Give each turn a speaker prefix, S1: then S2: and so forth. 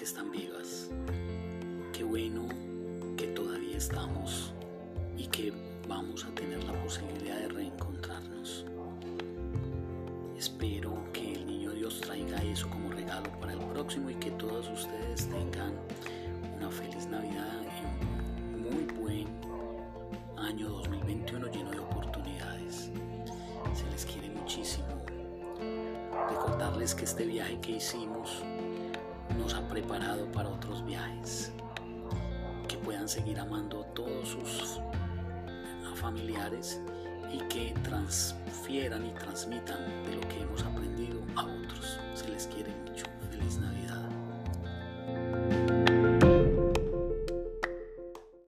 S1: están vivas. Qué bueno que todavía estamos y que vamos a tener la posibilidad de reencontrarnos. Espero que el niño Dios traiga eso como regalo para el próximo y que todos ustedes tengan una feliz Navidad y un muy buen año 2021 lleno de oportunidades. Se les quiere muchísimo. Recordarles que este viaje que hicimos preparado para otros viajes. Que puedan seguir amando a todos sus familiares y que transfieran y transmitan de lo que hemos aprendido